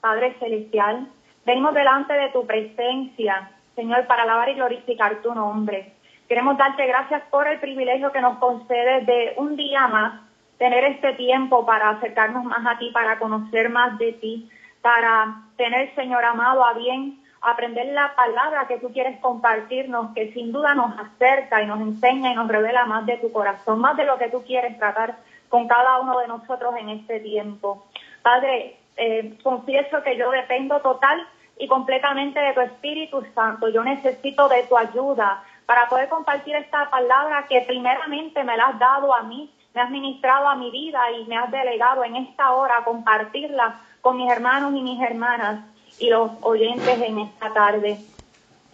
Padre Celestial. Venimos delante de tu presencia, Señor, para alabar y glorificar tu nombre. Queremos darte gracias por el privilegio que nos concedes de un día más tener este tiempo para acercarnos más a ti, para conocer más de ti, para tener, Señor amado, a bien aprender la palabra que tú quieres compartirnos, que sin duda nos acerca y nos enseña y nos revela más de tu corazón, más de lo que tú quieres tratar con cada uno de nosotros en este tiempo. Padre, eh, confieso que yo dependo total y completamente de tu Espíritu Santo. Yo necesito de tu ayuda para poder compartir esta palabra que primeramente me la has dado a mí, me has ministrado a mi vida y me has delegado en esta hora compartirla con mis hermanos y mis hermanas y los oyentes en esta tarde.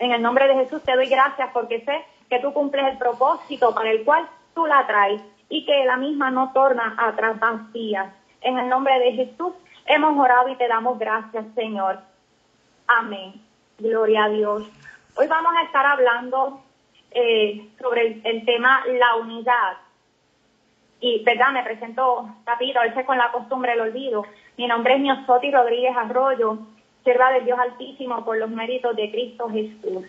En el nombre de Jesús te doy gracias porque sé que tú cumples el propósito para el cual tú la traes y que la misma no torna atrás vacía. En el nombre de Jesús hemos orado y te damos gracias, Señor. Amén. Gloria a Dios. Hoy vamos a estar hablando eh, sobre el, tema la unidad. Y, ¿verdad? Me presento rápido, a veces con la costumbre el olvido. Mi nombre es Miosoti Rodríguez Arroyo, sierva del Dios Altísimo por los méritos de Cristo Jesús.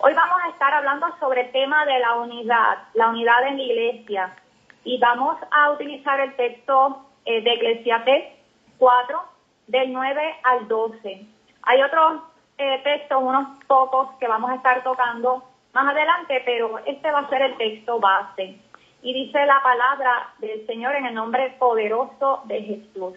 Hoy vamos a estar hablando sobre el tema de la unidad, la unidad en la iglesia. Y vamos a utilizar el texto eh, de Eclesiastes 4, del 9 al 12. Hay otros eh, textos, unos pocos, que vamos a estar tocando más adelante, pero este va a ser el texto base. Y dice la palabra del Señor en el nombre poderoso de Jesús.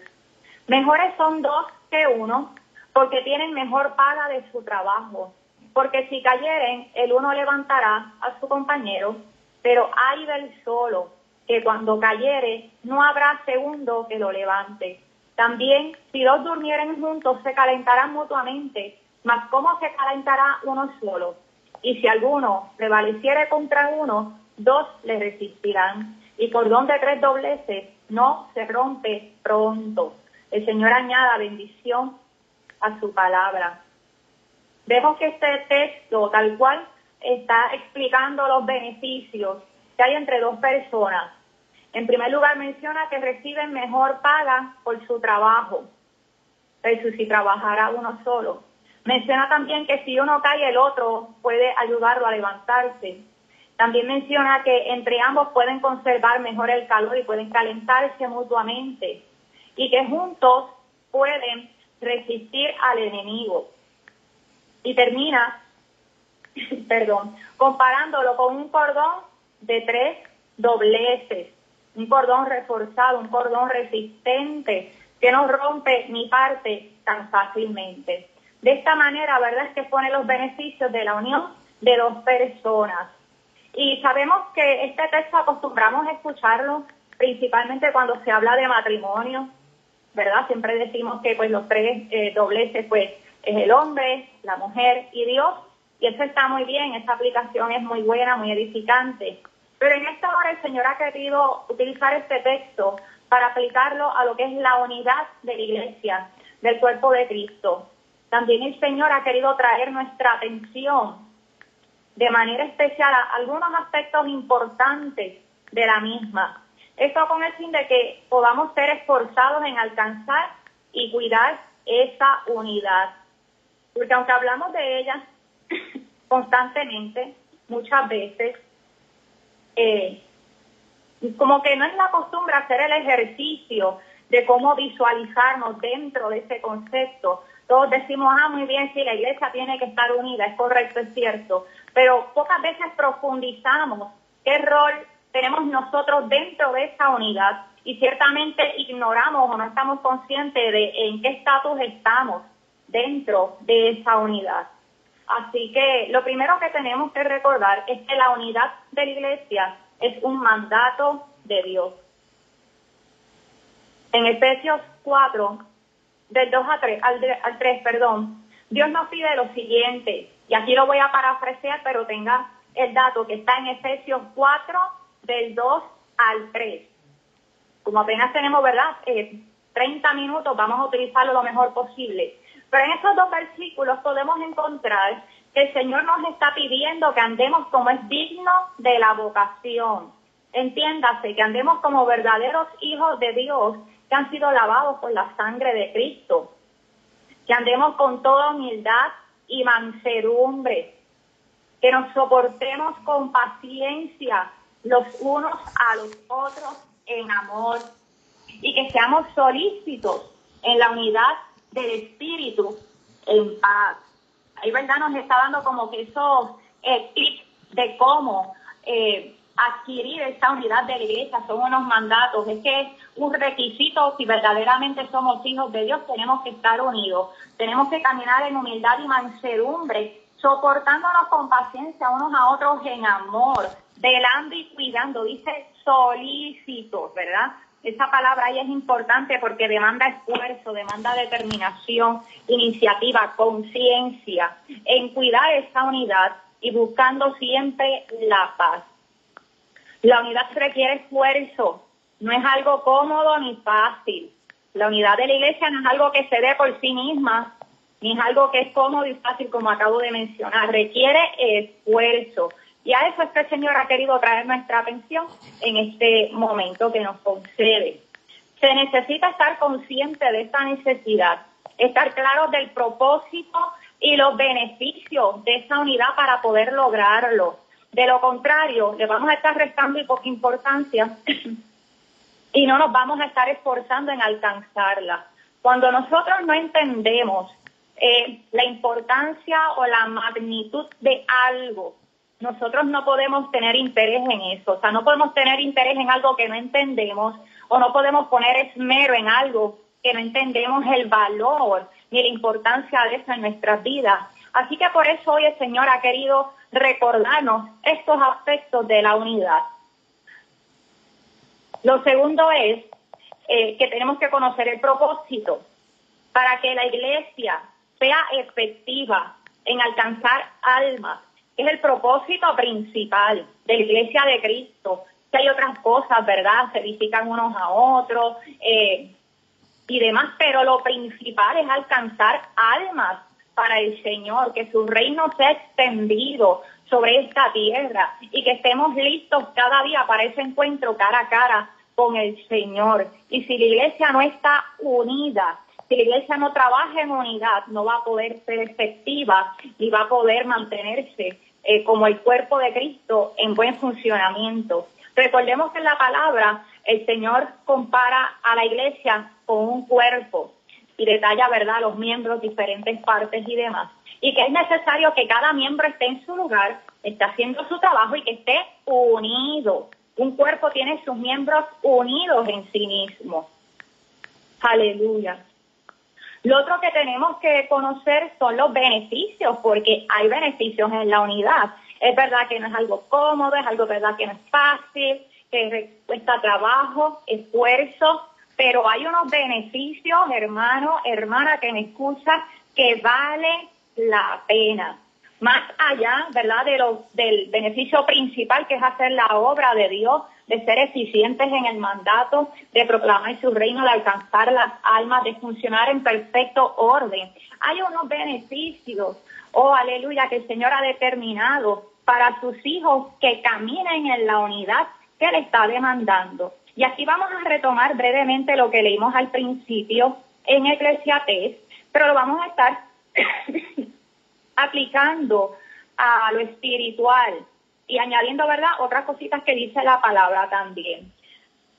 Mejores son dos que uno, porque tienen mejor paga de su trabajo. Porque si cayeren, el uno levantará a su compañero, pero hay del solo, que cuando cayere, no habrá segundo que lo levante. También, si dos durmieren juntos, se calentarán mutuamente, mas ¿cómo se calentará uno solo? Y si alguno prevaleciere contra uno, dos le resistirán. Y por donde tres dobleces no se rompe pronto. El Señor añada bendición a su palabra. Vemos que este texto tal cual está explicando los beneficios que hay entre dos personas. En primer lugar menciona que reciben mejor paga por su trabajo, versus si trabajara uno solo. Menciona también que si uno cae el otro puede ayudarlo a levantarse. También menciona que entre ambos pueden conservar mejor el calor y pueden calentarse mutuamente y que juntos pueden resistir al enemigo. Y termina, perdón, comparándolo con un cordón de tres dobleces, un cordón reforzado, un cordón resistente que no rompe ni parte tan fácilmente. De esta manera, ¿verdad? Es que pone los beneficios de la unión de dos personas. Y sabemos que este texto acostumbramos a escucharlo principalmente cuando se habla de matrimonio, ¿verdad? Siempre decimos que pues los tres eh, dobleces pues es el hombre, la mujer y Dios, y eso está muy bien, esta aplicación es muy buena, muy edificante. Pero en esta hora el Señor ha querido utilizar este texto para aplicarlo a lo que es la unidad de la iglesia, del cuerpo de Cristo. También el Señor ha querido traer nuestra atención de manera especial a algunos aspectos importantes de la misma. Esto con el fin de que podamos ser esforzados en alcanzar y cuidar esa unidad. Porque aunque hablamos de ella constantemente, muchas veces, eh, como que no es la costumbre hacer el ejercicio de cómo visualizarnos dentro de ese concepto. Todos decimos, ah, muy bien, sí, la iglesia tiene que estar unida, es correcto, es cierto, pero pocas veces profundizamos qué rol tenemos nosotros dentro de esa unidad y ciertamente ignoramos o no estamos conscientes de en qué estatus estamos dentro de esa unidad. Así que lo primero que tenemos que recordar es que la unidad de la iglesia es un mandato de Dios. En Efesios 4, del 2 a 3, al, al 3, perdón, Dios nos pide lo siguiente, y aquí lo voy a parafrasear, pero tenga el dato que está en Efesios 4, del 2 al 3. Como apenas tenemos, ¿verdad? 30 eh, minutos, vamos a utilizarlo lo mejor posible. Pero en estos dos versículos podemos encontrar que el Señor nos está pidiendo que andemos como es digno de la vocación. Entiéndase, que andemos como verdaderos hijos de Dios que han sido lavados por la sangre de Cristo. que andemos con toda humildad y mansedumbre, que nos soportemos con paciencia los unos a los otros en amor y que seamos solícitos en la unidad del espíritu en paz. Ahí, ¿verdad? Nos está dando como que esos eh, tips de cómo eh, adquirir esta unidad de la iglesia, son unos mandatos, es que es un requisito, si verdaderamente somos hijos de Dios, tenemos que estar unidos, tenemos que caminar en humildad y mansedumbre, soportándonos con paciencia unos a otros en amor, velando y cuidando, dice solícitos, ¿verdad? Esa palabra ahí es importante porque demanda esfuerzo, demanda determinación, iniciativa, conciencia en cuidar esa unidad y buscando siempre la paz. La unidad requiere esfuerzo, no es algo cómodo ni fácil. La unidad de la iglesia no es algo que se dé por sí misma, ni es algo que es cómodo y fácil como acabo de mencionar. Requiere esfuerzo. Y a eso este Señor ha querido traer nuestra atención en este momento que nos concede. Se necesita estar consciente de esta necesidad, estar claro del propósito y los beneficios de esa unidad para poder lograrlo. De lo contrario, le vamos a estar restando importancia y no nos vamos a estar esforzando en alcanzarla. Cuando nosotros no entendemos eh, la importancia o la magnitud de algo, nosotros no podemos tener interés en eso. O sea, no podemos tener interés en algo que no entendemos o no podemos poner esmero en algo que no entendemos el valor ni la importancia de eso en nuestras vidas. Así que por eso hoy el Señor ha querido recordarnos estos aspectos de la unidad. Lo segundo es eh, que tenemos que conocer el propósito para que la iglesia sea efectiva en alcanzar almas. Es el propósito principal de la iglesia de Cristo. Que hay otras cosas, ¿verdad? Se edifican unos a otros eh, y demás, pero lo principal es alcanzar almas para el Señor, que su reino sea extendido sobre esta tierra y que estemos listos cada día para ese encuentro cara a cara con el Señor. Y si la iglesia no está unida, si la iglesia no trabaja en unidad, no va a poder ser efectiva y va a poder mantenerse eh, como el cuerpo de Cristo en buen funcionamiento. Recordemos que en la palabra el Señor compara a la iglesia con un cuerpo y detalla, ¿verdad?, los miembros, diferentes partes y demás. Y que es necesario que cada miembro esté en su lugar, esté haciendo su trabajo y que esté unido. Un cuerpo tiene sus miembros unidos en sí mismo. Aleluya. Lo otro que tenemos que conocer son los beneficios, porque hay beneficios en la unidad. Es verdad que no es algo cómodo, es algo verdad que no es fácil, que cuesta trabajo, esfuerzo, pero hay unos beneficios, hermano, hermana que me escucha, que vale la pena. Más allá, ¿verdad?, de lo, del beneficio principal que es hacer la obra de Dios, de ser eficientes en el mandato, de proclamar su reino, de alcanzar las almas, de funcionar en perfecto orden. Hay unos beneficios, oh aleluya, que el Señor ha determinado para sus hijos que caminen en la unidad que le está demandando. Y aquí vamos a retomar brevemente lo que leímos al principio en Eclesiastes, pero lo vamos a estar aplicando a lo espiritual y añadiendo, ¿verdad?, otras cositas que dice la palabra también.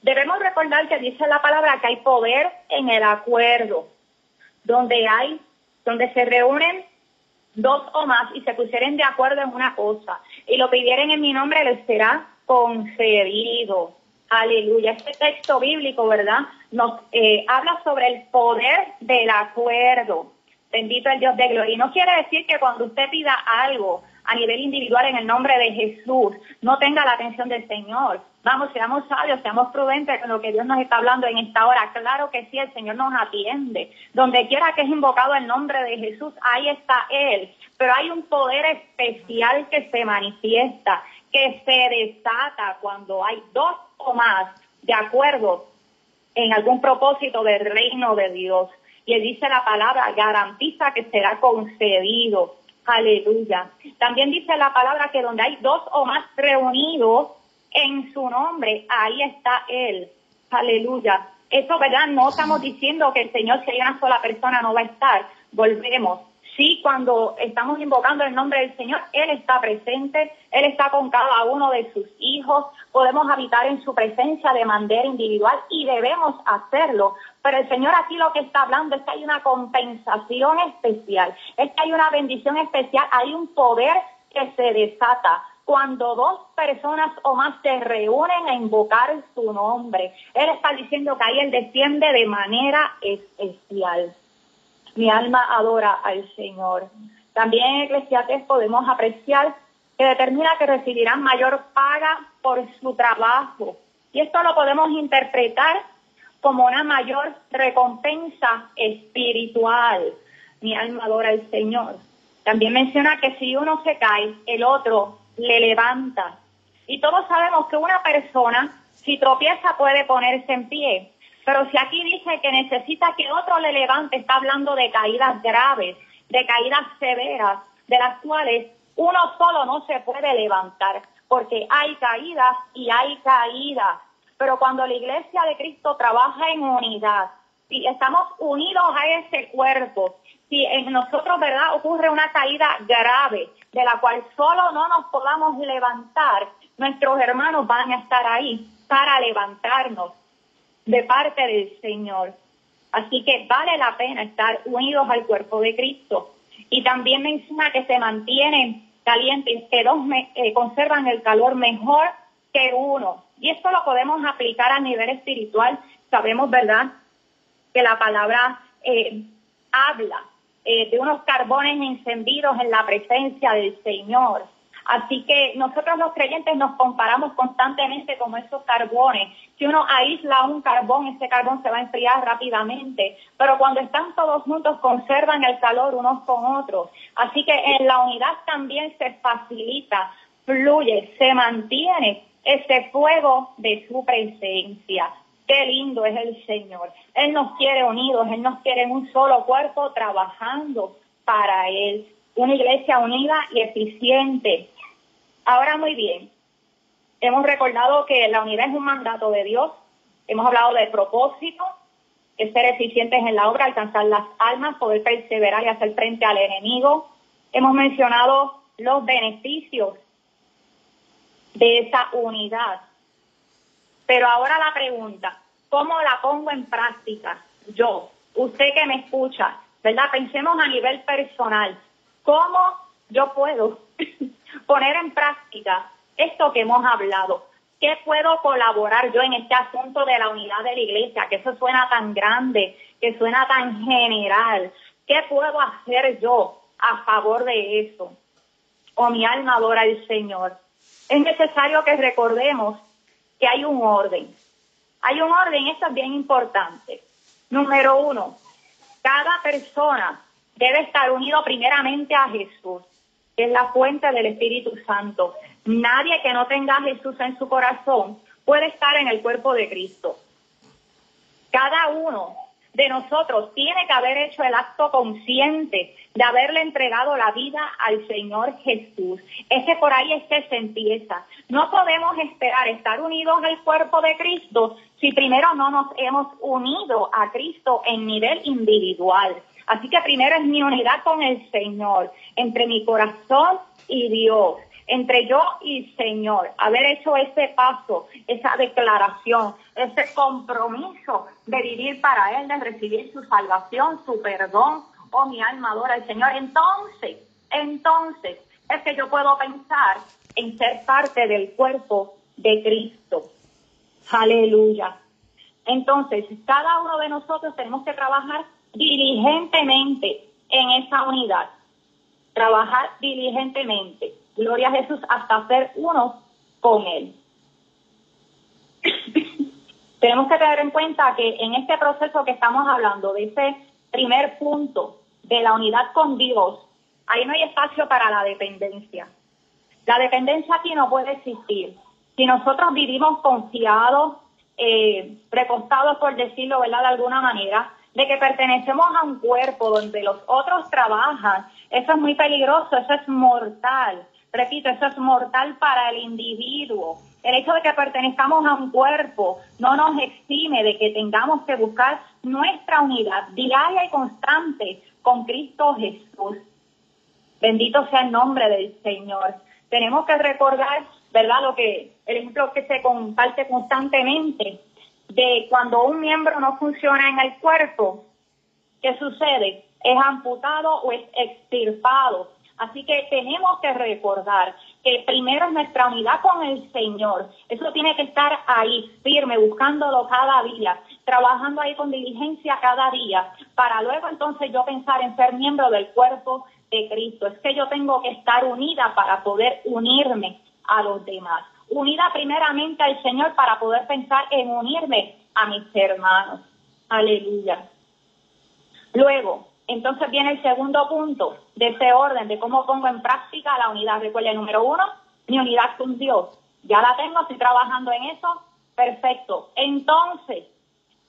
Debemos recordar que dice la palabra que hay poder en el acuerdo, donde hay, donde se reúnen dos o más y se pusieren de acuerdo en una cosa y lo pidieren en mi nombre les será concedido. Aleluya. Este texto bíblico, ¿verdad? Nos eh, habla sobre el poder del acuerdo. Bendito el Dios de gloria. Y no quiere decir que cuando usted pida algo a nivel individual en el nombre de Jesús, no tenga la atención del Señor. Vamos, seamos sabios, seamos prudentes con lo que Dios nos está hablando en esta hora. Claro que sí, el Señor nos atiende. Donde quiera que es invocado el nombre de Jesús, ahí está Él. Pero hay un poder especial que se manifiesta, que se desata cuando hay dos o más de acuerdo en algún propósito del reino de Dios. Él dice la palabra, garantiza que será concedido. Aleluya. También dice la palabra que donde hay dos o más reunidos en su nombre, ahí está Él. Aleluya. Eso, ¿verdad? No estamos diciendo que el Señor, si hay una sola persona, no va a estar. Volvemos. Sí, cuando estamos invocando el nombre del Señor, Él está presente, Él está con cada uno de sus hijos, podemos habitar en su presencia de manera individual y debemos hacerlo. Pero el Señor aquí lo que está hablando es que hay una compensación especial, es que hay una bendición especial, hay un poder que se desata cuando dos personas o más se reúnen a invocar su nombre. Él está diciendo que ahí Él desciende de manera especial. Mi alma adora al Señor. También en Eclesiastes podemos apreciar que determina que recibirán mayor paga por su trabajo. Y esto lo podemos interpretar como una mayor recompensa espiritual. Mi alma adora al Señor. También menciona que si uno se cae, el otro le levanta. Y todos sabemos que una persona, si tropieza, puede ponerse en pie. Pero si aquí dice que necesita que otro le levante, está hablando de caídas graves, de caídas severas, de las cuales uno solo no se puede levantar, porque hay caídas y hay caídas. Pero cuando la iglesia de Cristo trabaja en unidad, si estamos unidos a ese cuerpo, si en nosotros, ¿verdad?, ocurre una caída grave, de la cual solo no nos podamos levantar, nuestros hermanos van a estar ahí para levantarnos de parte del Señor. Así que vale la pena estar unidos al cuerpo de Cristo. Y también menciona que se mantienen calientes, que dos eh, conservan el calor mejor que uno. Y esto lo podemos aplicar a nivel espiritual. Sabemos, ¿verdad?, que la palabra eh, habla eh, de unos carbones encendidos en la presencia del Señor. Así que nosotros los creyentes nos comparamos constantemente con esos carbones. Si uno aísla un carbón, ese carbón se va a enfriar rápidamente, pero cuando están todos juntos conservan el calor unos con otros. Así que en la unidad también se facilita, fluye, se mantiene ese fuego de su presencia. Qué lindo es el Señor. Él nos quiere unidos, Él nos quiere en un solo cuerpo trabajando para Él. Una iglesia unida y eficiente. Ahora muy bien, hemos recordado que la unidad es un mandato de Dios. Hemos hablado de propósito, es ser eficientes en la obra, alcanzar las almas, poder perseverar y hacer frente al enemigo. Hemos mencionado los beneficios de esa unidad. Pero ahora la pregunta, ¿cómo la pongo en práctica? Yo, usted que me escucha, ¿verdad? Pensemos a nivel personal, ¿cómo yo puedo poner en práctica esto que hemos hablado? ¿Qué puedo colaborar yo en este asunto de la unidad de la iglesia? Que eso suena tan grande, que suena tan general. ¿Qué puedo hacer yo a favor de eso? O mi alma adora al Señor. Es necesario que recordemos que hay un orden. Hay un orden, esto es bien importante. Número uno, cada persona debe estar unido primeramente a Jesús, que es la fuente del Espíritu Santo. Nadie que no tenga a Jesús en su corazón puede estar en el cuerpo de Cristo. Cada uno de nosotros tiene que haber hecho el acto consciente de haberle entregado la vida al Señor Jesús. Ese por ahí es que se empieza. No podemos esperar estar unidos al cuerpo de Cristo si primero no nos hemos unido a Cristo en nivel individual. Así que primero es mi unidad con el Señor, entre mi corazón y Dios entre yo y Señor, haber hecho ese paso, esa declaración, ese compromiso de vivir para Él, de recibir su salvación, su perdón, oh mi alma adora al Señor, entonces, entonces es que yo puedo pensar en ser parte del cuerpo de Cristo. Aleluya. Entonces, cada uno de nosotros tenemos que trabajar diligentemente en esa unidad. Trabajar diligentemente gloria a Jesús, hasta ser uno con Él. Tenemos que tener en cuenta que en este proceso que estamos hablando, de ese primer punto de la unidad con Dios, ahí no hay espacio para la dependencia. La dependencia aquí no puede existir. Si nosotros vivimos confiados, eh, recostados, por decirlo ¿verdad? de alguna manera, de que pertenecemos a un cuerpo donde los otros trabajan, eso es muy peligroso, eso es mortal. Repito, eso es mortal para el individuo. El hecho de que pertenezcamos a un cuerpo no nos exime de que tengamos que buscar nuestra unidad diaria y constante con Cristo Jesús. Bendito sea el nombre del Señor. Tenemos que recordar, ¿verdad? Lo que, el ejemplo que se comparte constantemente de cuando un miembro no funciona en el cuerpo, ¿qué sucede? Es amputado o es extirpado. Así que tenemos que recordar que primero es nuestra unidad con el Señor. Eso tiene que estar ahí, firme, buscándolo cada día, trabajando ahí con diligencia cada día, para luego entonces yo pensar en ser miembro del cuerpo de Cristo. Es que yo tengo que estar unida para poder unirme a los demás. Unida primeramente al Señor para poder pensar en unirme a mis hermanos. Aleluya. Luego, entonces viene el segundo punto de ese orden, de cómo pongo en práctica la unidad. Recuerda, número uno, mi unidad con Dios. Ya la tengo, estoy trabajando en eso. Perfecto. Entonces,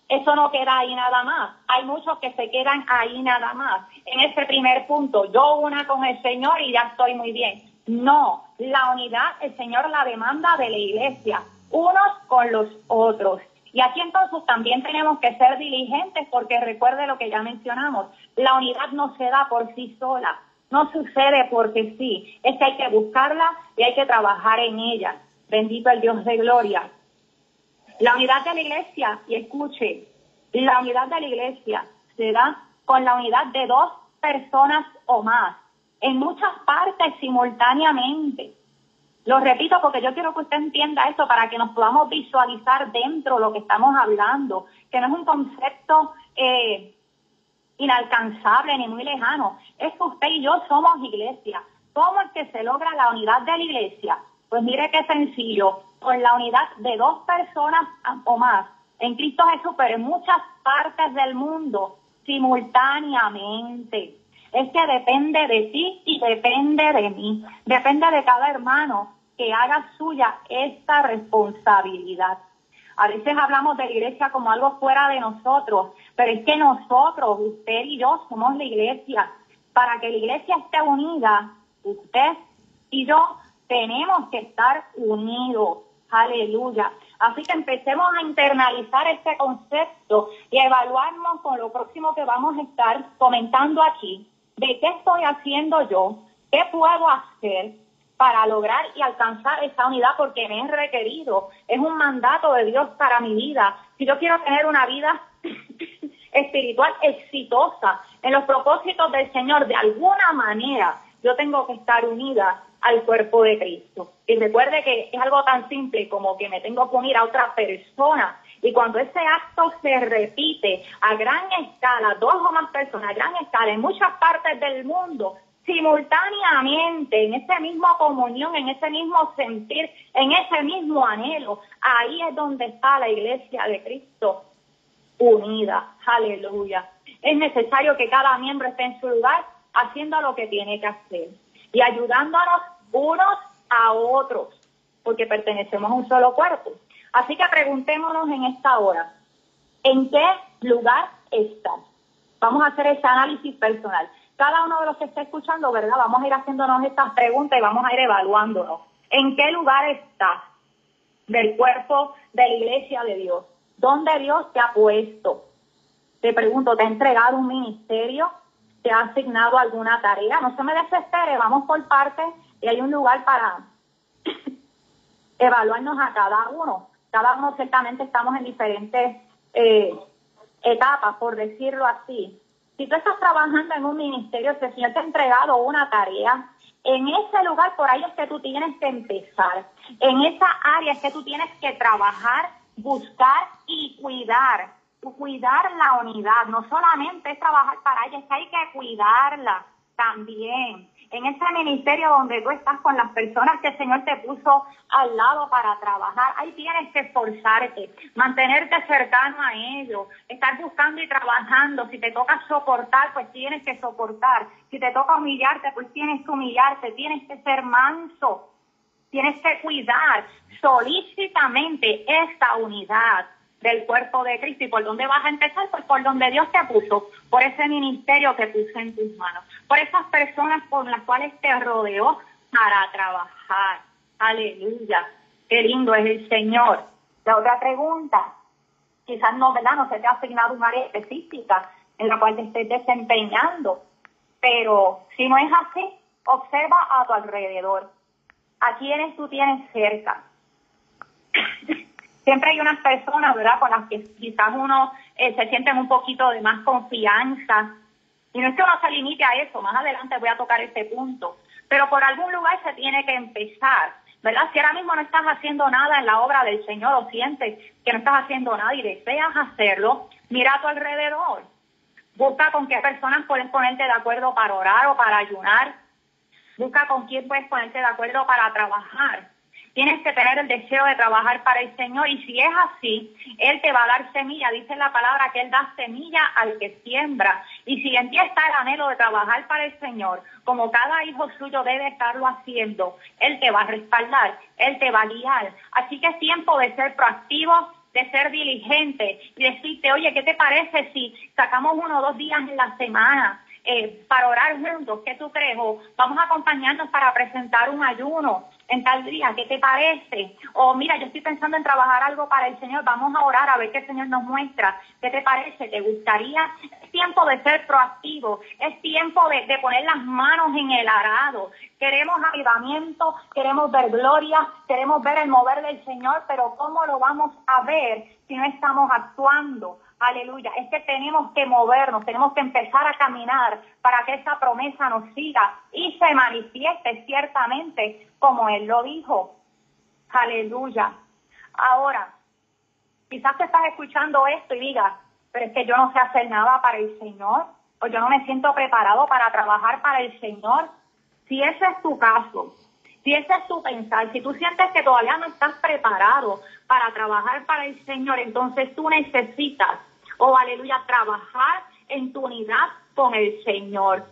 eso no queda ahí nada más. Hay muchos que se quedan ahí nada más. En ese primer punto, yo una con el Señor y ya estoy muy bien. No, la unidad el Señor la demanda de la iglesia, unos con los otros. Y aquí entonces también tenemos que ser diligentes porque recuerde lo que ya mencionamos, la unidad no se da por sí sola, no sucede porque sí, es que hay que buscarla y hay que trabajar en ella. Bendito el Dios de gloria. La unidad de la iglesia, y escuche, la unidad de la iglesia se da con la unidad de dos personas o más, en muchas partes simultáneamente. Lo repito porque yo quiero que usted entienda eso para que nos podamos visualizar dentro de lo que estamos hablando, que no es un concepto eh, inalcanzable ni muy lejano. Es que usted y yo somos iglesia. ¿Cómo es que se logra la unidad de la iglesia? Pues mire qué sencillo, con la unidad de dos personas o más en Cristo Jesús, pero en muchas partes del mundo simultáneamente. Es que depende de ti y depende de mí. Depende de cada hermano que haga suya esta responsabilidad. A veces hablamos de la iglesia como algo fuera de nosotros, pero es que nosotros, usted y yo, somos la iglesia. Para que la iglesia esté unida, usted y yo tenemos que estar unidos. Aleluya. Así que empecemos a internalizar este concepto y a evaluarnos con lo próximo que vamos a estar comentando aquí. ¿De qué estoy haciendo yo? ¿Qué puedo hacer? para lograr y alcanzar esa unidad porque me es requerido. Es un mandato de Dios para mi vida. Si yo quiero tener una vida espiritual exitosa en los propósitos del Señor, de alguna manera yo tengo que estar unida al cuerpo de Cristo. Y recuerde que es algo tan simple como que me tengo que unir a otra persona. Y cuando ese acto se repite a gran escala, dos o más personas a gran escala en muchas partes del mundo, simultáneamente, en esa misma comunión, en ese mismo sentir, en ese mismo anhelo. Ahí es donde está la iglesia de Cristo unida. Aleluya. Es necesario que cada miembro esté en su lugar haciendo lo que tiene que hacer y ayudándonos unos a otros, porque pertenecemos a un solo cuerpo. Así que preguntémonos en esta hora, ¿en qué lugar estás? Vamos a hacer ese análisis personal cada uno de los que está escuchando, ¿verdad? Vamos a ir haciéndonos estas preguntas y vamos a ir evaluándonos. ¿En qué lugar estás del cuerpo de la iglesia de Dios? ¿Dónde Dios te ha puesto? Te pregunto, ¿te ha entregado un ministerio? ¿Te ha asignado alguna tarea? No se me desespere, vamos por partes y hay un lugar para evaluarnos a cada uno. Cada uno ciertamente estamos en diferentes eh, etapas, por decirlo así. Si tú estás trabajando en un ministerio, si el Señor te ha entregado una tarea, en ese lugar por ahí es que tú tienes que empezar. En esa área es que tú tienes que trabajar, buscar y cuidar. Cuidar la unidad. No solamente es trabajar para ella, es que hay que cuidarla también en ese ministerio donde tú estás con las personas que el Señor te puso al lado para trabajar, ahí tienes que esforzarte, mantenerte cercano a ellos, estar buscando y trabajando. Si te toca soportar, pues tienes que soportar. Si te toca humillarte, pues tienes que humillarte, tienes que ser manso, tienes que cuidar solícitamente esta unidad del cuerpo de Cristo. ¿Y por dónde vas a empezar? Pues por donde Dios te puso, por ese ministerio que puso en tus manos, por esas personas por las cuales te rodeó para trabajar. Aleluya. Qué lindo es el Señor. La otra pregunta, quizás no, ¿verdad? No se te ha asignado un área específica en la cual te estés desempeñando, pero si no es así, observa a tu alrededor. ¿A quiénes tú tienes cerca? Siempre hay unas personas, ¿verdad?, con las que quizás uno eh, se siente un poquito de más confianza. Y no es que uno se limite a eso, más adelante voy a tocar ese punto. Pero por algún lugar se tiene que empezar. ¿verdad? Si ahora mismo no estás haciendo nada en la obra del Señor o sientes que no estás haciendo nada y deseas hacerlo, mira a tu alrededor. Busca con qué personas puedes ponerte de acuerdo para orar o para ayunar. Busca con quién puedes ponerte de acuerdo para trabajar. Tienes que tener el deseo de trabajar para el Señor y si es así, Él te va a dar semilla. Dice la palabra que Él da semilla al que siembra. Y si en ti está el anhelo de trabajar para el Señor, como cada hijo suyo debe estarlo haciendo, Él te va a respaldar, Él te va a guiar. Así que es tiempo de ser proactivo, de ser diligente y decirte, oye, ¿qué te parece si sacamos uno o dos días en la semana eh, para orar juntos? ¿Qué tú crees? O vamos a acompañarnos para presentar un ayuno en tal día, ¿qué te parece? O mira, yo estoy pensando en trabajar algo para el Señor, vamos a orar a ver qué el Señor nos muestra. ¿Qué te parece? ¿Te gustaría? Es tiempo de ser proactivo, es tiempo de, de poner las manos en el arado. Queremos avivamiento, queremos ver gloria, queremos ver el mover del Señor, pero ¿cómo lo vamos a ver si no estamos actuando? Aleluya. Es que tenemos que movernos, tenemos que empezar a caminar para que esa promesa nos siga y se manifieste ciertamente como Él lo dijo. Aleluya. Ahora, quizás te estás escuchando esto y digas, pero es que yo no sé hacer nada para el Señor, o yo no me siento preparado para trabajar para el Señor. Si ese es tu caso, si ese es tu pensar, si tú sientes que todavía no estás preparado para trabajar para el Señor, entonces tú necesitas, oh aleluya, trabajar en tu unidad con el Señor.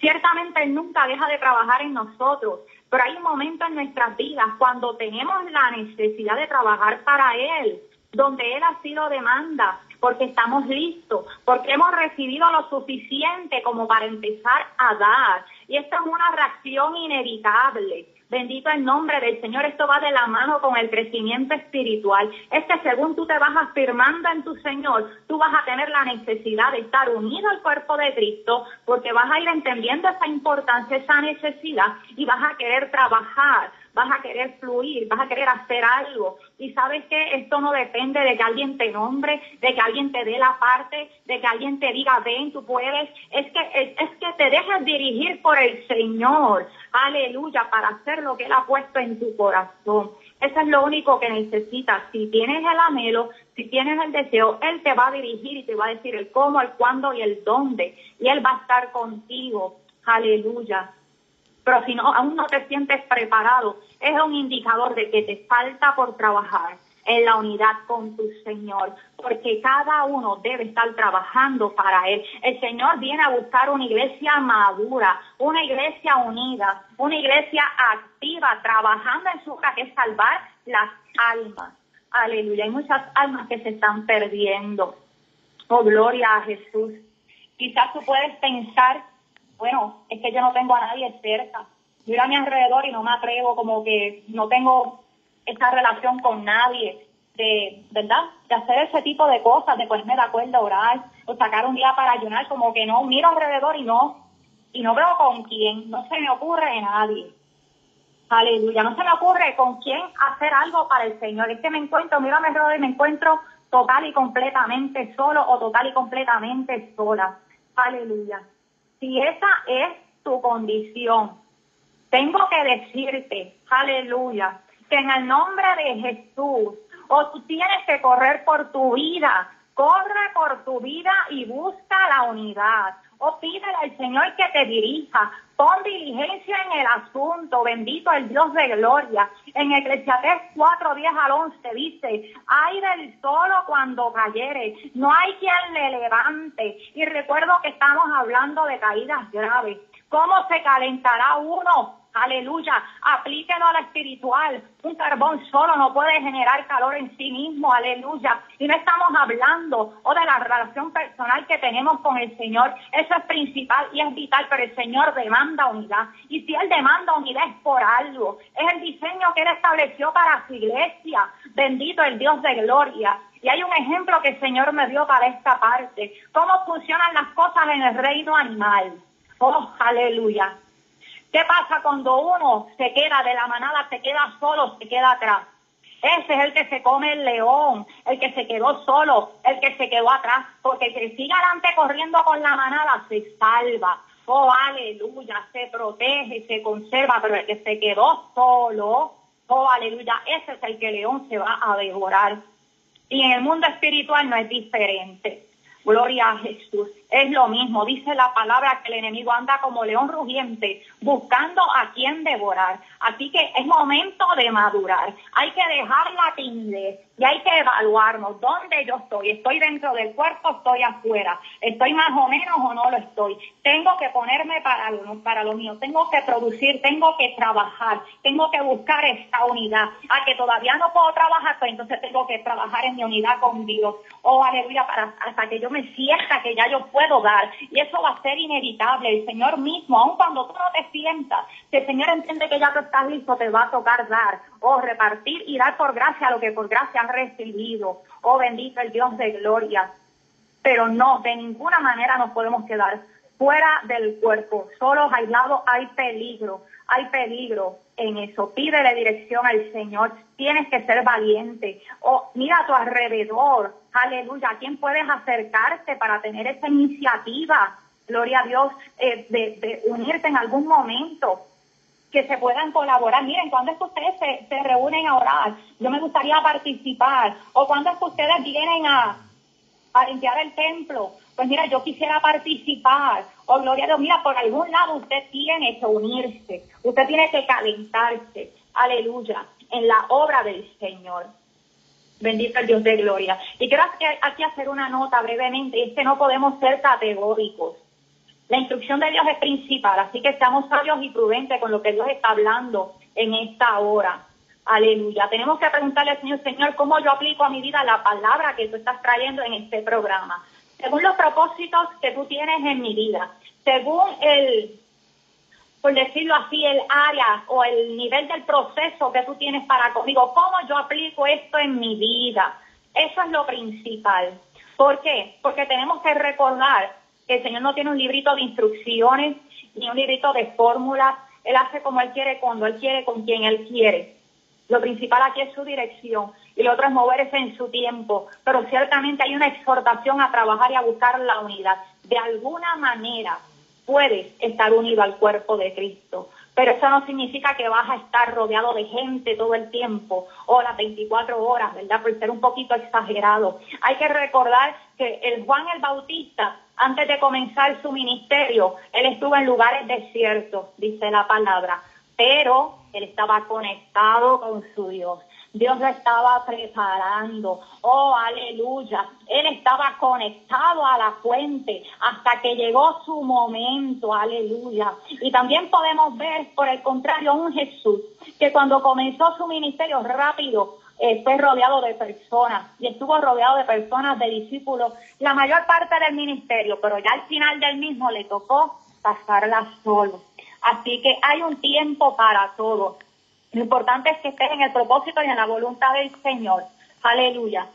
Ciertamente Él nunca deja de trabajar en nosotros, pero hay un momento en nuestras vidas cuando tenemos la necesidad de trabajar para Él, donde Él ha sido demanda, porque estamos listos, porque hemos recibido lo suficiente como para empezar a dar. Y esta es una reacción inevitable. Bendito el nombre del Señor. Esto va de la mano con el crecimiento espiritual. Es que según tú te vas afirmando en tu Señor, tú vas a tener la necesidad de estar unido al cuerpo de Cristo, porque vas a ir entendiendo esa importancia, esa necesidad, y vas a querer trabajar vas a querer fluir, vas a querer hacer algo. Y sabes que esto no depende de que alguien te nombre, de que alguien te dé la parte, de que alguien te diga, ven, tú puedes. Es que, es, que te dejes dirigir por el Señor. Aleluya, para hacer lo que Él ha puesto en tu corazón. Eso es lo único que necesitas. Si tienes el anhelo, si tienes el deseo, Él te va a dirigir y te va a decir el cómo, el cuándo y el dónde. Y Él va a estar contigo. Aleluya. Pero si no, aún no te sientes preparado, es un indicador de que te falta por trabajar en la unidad con tu Señor, porque cada uno debe estar trabajando para Él. El Señor viene a buscar una iglesia madura, una iglesia unida, una iglesia activa, trabajando en su que es salvar las almas. Aleluya, hay muchas almas que se están perdiendo. Oh, gloria a Jesús. Quizás tú puedes pensar bueno, es que yo no tengo a nadie cerca. Miro a mi alrededor y no me atrevo, como que no tengo esa relación con nadie, de, ¿verdad? De hacer ese tipo de cosas, de ponerme de acuerdo a orar, o sacar un día para ayunar, como que no, miro alrededor y no, y no veo con quién, no se me ocurre nadie. Aleluya, no se me ocurre con quién hacer algo para el Señor. Es que me encuentro, miro a mi alrededor y me encuentro total y completamente solo o total y completamente sola. Aleluya. Si esa es tu condición, tengo que decirte, aleluya, que en el nombre de Jesús, o tú tienes que correr por tu vida, corre por tu vida y busca la unidad. O pídele al Señor que te dirija, pon diligencia en el asunto, bendito el Dios de gloria. En Eclesiastés 4, 10 al 11 dice, hay del solo cuando cayere, no hay quien le levante. Y recuerdo que estamos hablando de caídas graves. ¿Cómo se calentará uno aleluya, aplíquelo a la espiritual. Un carbón solo no puede generar calor en sí mismo, aleluya. Y no estamos hablando o de la relación personal que tenemos con el Señor, eso es principal y es vital, pero el Señor demanda unidad. Y si Él demanda unidad es por algo, es el diseño que Él estableció para su iglesia. Bendito el Dios de gloria. Y hay un ejemplo que el Señor me dio para esta parte, cómo funcionan las cosas en el reino animal. Oh, aleluya. ¿Qué pasa cuando uno se queda de la manada, se queda solo, se queda atrás? Ese es el que se come el león, el que se quedó solo, el que se quedó atrás, porque el que sigue adelante corriendo con la manada se salva. Oh, aleluya, se protege, se conserva, pero el que se quedó solo, oh, aleluya, ese es el que el león se va a devorar. Y en el mundo espiritual no es diferente. Gloria a Jesús. Es lo mismo, dice la palabra que el enemigo anda como león rugiente, buscando a quien devorar. Así que es momento de madurar. Hay que dejar la timidez y hay que evaluarnos dónde yo estoy. ¿Estoy dentro del cuerpo? ¿Estoy afuera? ¿Estoy más o menos o no lo estoy? Tengo que ponerme para lo, para lo mío. Tengo que producir, tengo que trabajar, tengo que buscar esta unidad. A que todavía no puedo trabajar, pues entonces tengo que trabajar en mi unidad con Dios. Oh, aleluya, para, hasta que yo me sienta que ya yo puedo dar. Y eso va a ser inevitable. El Señor mismo, aun cuando tú no te sientas, si el Señor entiende que ya tú estás listo, te va a tocar dar. O repartir y dar por gracia lo que por gracia has recibido. Oh, bendito el Dios de gloria. Pero no, de ninguna manera nos podemos quedar fuera del cuerpo, solos, aislados, hay peligro, hay peligro en eso. Pídele dirección al Señor, tienes que ser valiente. O mira a tu alrededor, aleluya, ¿a quién puedes acercarte para tener esa iniciativa? Gloria a Dios, eh, de, unirte en algún momento que se puedan colaborar. Miren, cuando es que ustedes se, reúnen a orar? Yo me gustaría participar. O cuando es que ustedes vienen a limpiar el templo pues mira, yo quisiera participar. Oh, gloria a Dios, mira, por algún lado usted tiene que unirse, usted tiene que calentarse, aleluya, en la obra del Señor. Bendito el Dios de gloria. Y quiero aquí hacer una nota brevemente, y es que no podemos ser categóricos. La instrucción de Dios es principal, así que seamos sabios y prudentes con lo que Dios está hablando en esta hora. Aleluya. Tenemos que preguntarle al Señor, Señor, ¿cómo yo aplico a mi vida la palabra que tú estás trayendo en este programa? Según los propósitos que tú tienes en mi vida, según el, por decirlo así, el área o el nivel del proceso que tú tienes para conmigo, cómo yo aplico esto en mi vida. Eso es lo principal. ¿Por qué? Porque tenemos que recordar que el Señor no tiene un librito de instrucciones ni un librito de fórmulas. Él hace como Él quiere, cuando Él quiere, con quien Él quiere. Lo principal aquí es su dirección y lo otro es moverse en su tiempo, pero ciertamente hay una exhortación a trabajar y a buscar la unidad. De alguna manera puedes estar unido al cuerpo de Cristo, pero eso no significa que vas a estar rodeado de gente todo el tiempo o las 24 horas, ¿verdad? Por ser un poquito exagerado. Hay que recordar que el Juan el Bautista, antes de comenzar su ministerio, él estuvo en lugares desiertos, dice la palabra, pero él estaba conectado con su Dios. Dios lo estaba preparando. Oh, aleluya. Él estaba conectado a la fuente hasta que llegó su momento. Aleluya. Y también podemos ver, por el contrario, un Jesús que cuando comenzó su ministerio rápido eh, fue rodeado de personas y estuvo rodeado de personas, de discípulos, la mayor parte del ministerio, pero ya al final del mismo le tocó pasarla solo. Así que hay un tiempo para todo. Lo importante es que estés en el propósito y en la voluntad del Señor. Aleluya.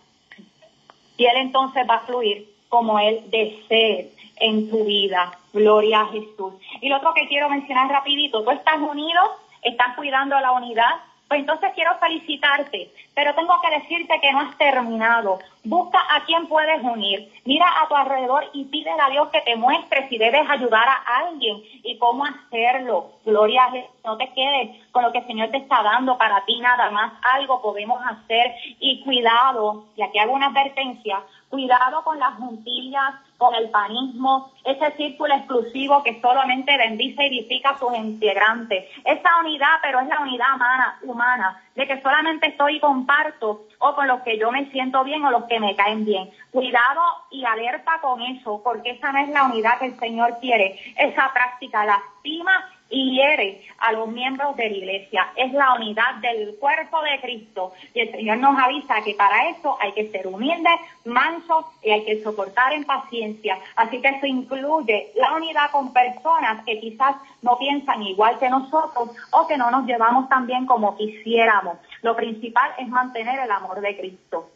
Y Él entonces va a fluir como Él desee en tu vida. Gloria a Jesús. Y lo otro que quiero mencionar rapidito, tú estás unido, estás cuidando la unidad, pues entonces quiero felicitarte, pero tengo que decirte que no has terminado. Busca a quien puedes unir. Mira a tu alrededor y pídele a Dios que te muestre si debes ayudar a alguien y cómo hacerlo. Gloria a Jesús. No te quedes con lo que el Señor te está dando para ti nada más. Algo podemos hacer y cuidado, y aquí hago una advertencia, cuidado con las juntillas con el panismo, ese círculo exclusivo que solamente bendice y edifica a sus integrantes. Esa unidad, pero es la unidad humana, humana, de que solamente estoy y comparto o con los que yo me siento bien o los que me caen bien. Cuidado y alerta con eso, porque esa no es la unidad que el Señor quiere. Esa práctica lastima y hiere a los miembros de la iglesia. Es la unidad del cuerpo de Cristo. Y el Señor nos avisa que para eso hay que ser humilde, manso y hay que soportar en paciencia. Así que eso incluye la unidad con personas que quizás no piensan igual que nosotros o que no nos llevamos tan bien como quisiéramos. Lo principal es mantener el amor de Cristo.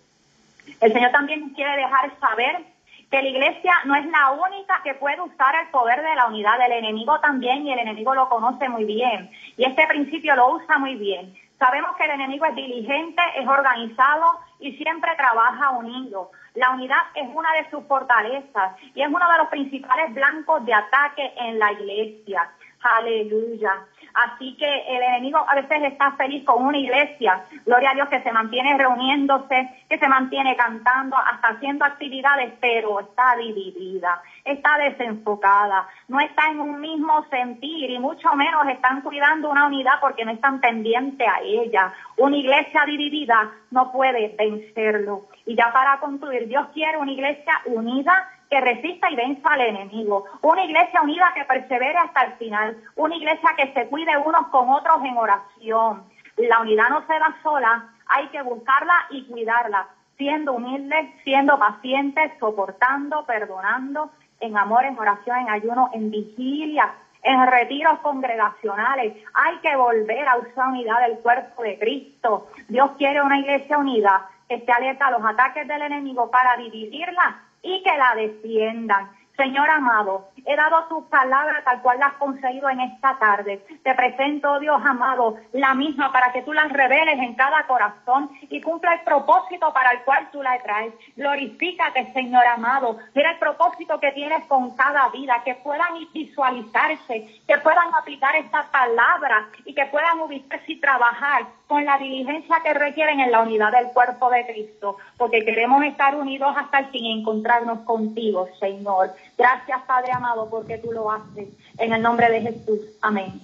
El Señor también quiere dejar saber que la iglesia no es la única que puede usar el poder de la unidad, del enemigo también, y el enemigo lo conoce muy bien. Y este principio lo usa muy bien. Sabemos que el enemigo es diligente, es organizado y siempre trabaja unido. La unidad es una de sus fortalezas y es uno de los principales blancos de ataque en la iglesia. Aleluya. Así que el enemigo a veces está feliz con una iglesia, gloria a Dios, que se mantiene reuniéndose, que se mantiene cantando, hasta haciendo actividades, pero está dividida, está desenfocada, no está en un mismo sentir y mucho menos están cuidando una unidad porque no están pendientes a ella. Una iglesia dividida no puede vencerlo. Y ya para concluir, Dios quiere una iglesia unida que resista y venza al enemigo, una iglesia unida que persevere hasta el final, una iglesia que se cuide unos con otros en oración. La unidad no se da sola, hay que buscarla y cuidarla, siendo humildes, siendo pacientes, soportando, perdonando, en amor, en oración, en ayuno, en vigilia, en retiros congregacionales. Hay que volver a usar unidad del cuerpo de Cristo. Dios quiere una iglesia unida que esté alerta a los ataques del enemigo para dividirla y que la defiendan. Señor amado, he dado tus palabras tal cual las has conseguido en esta tarde. Te presento, Dios amado, la misma para que tú las reveles en cada corazón y cumpla el propósito para el cual tú la traes. Glorifícate, Señor amado. Mira el propósito que tienes con cada vida, que puedan visualizarse, que puedan aplicar esta palabra y que puedan ubicarse y trabajar con la diligencia que requieren en la unidad del cuerpo de Cristo, porque queremos estar unidos hasta el fin y encontrarnos contigo, Señor. Gracias, Padre amado, porque tú lo haces. En el nombre de Jesús. Amén.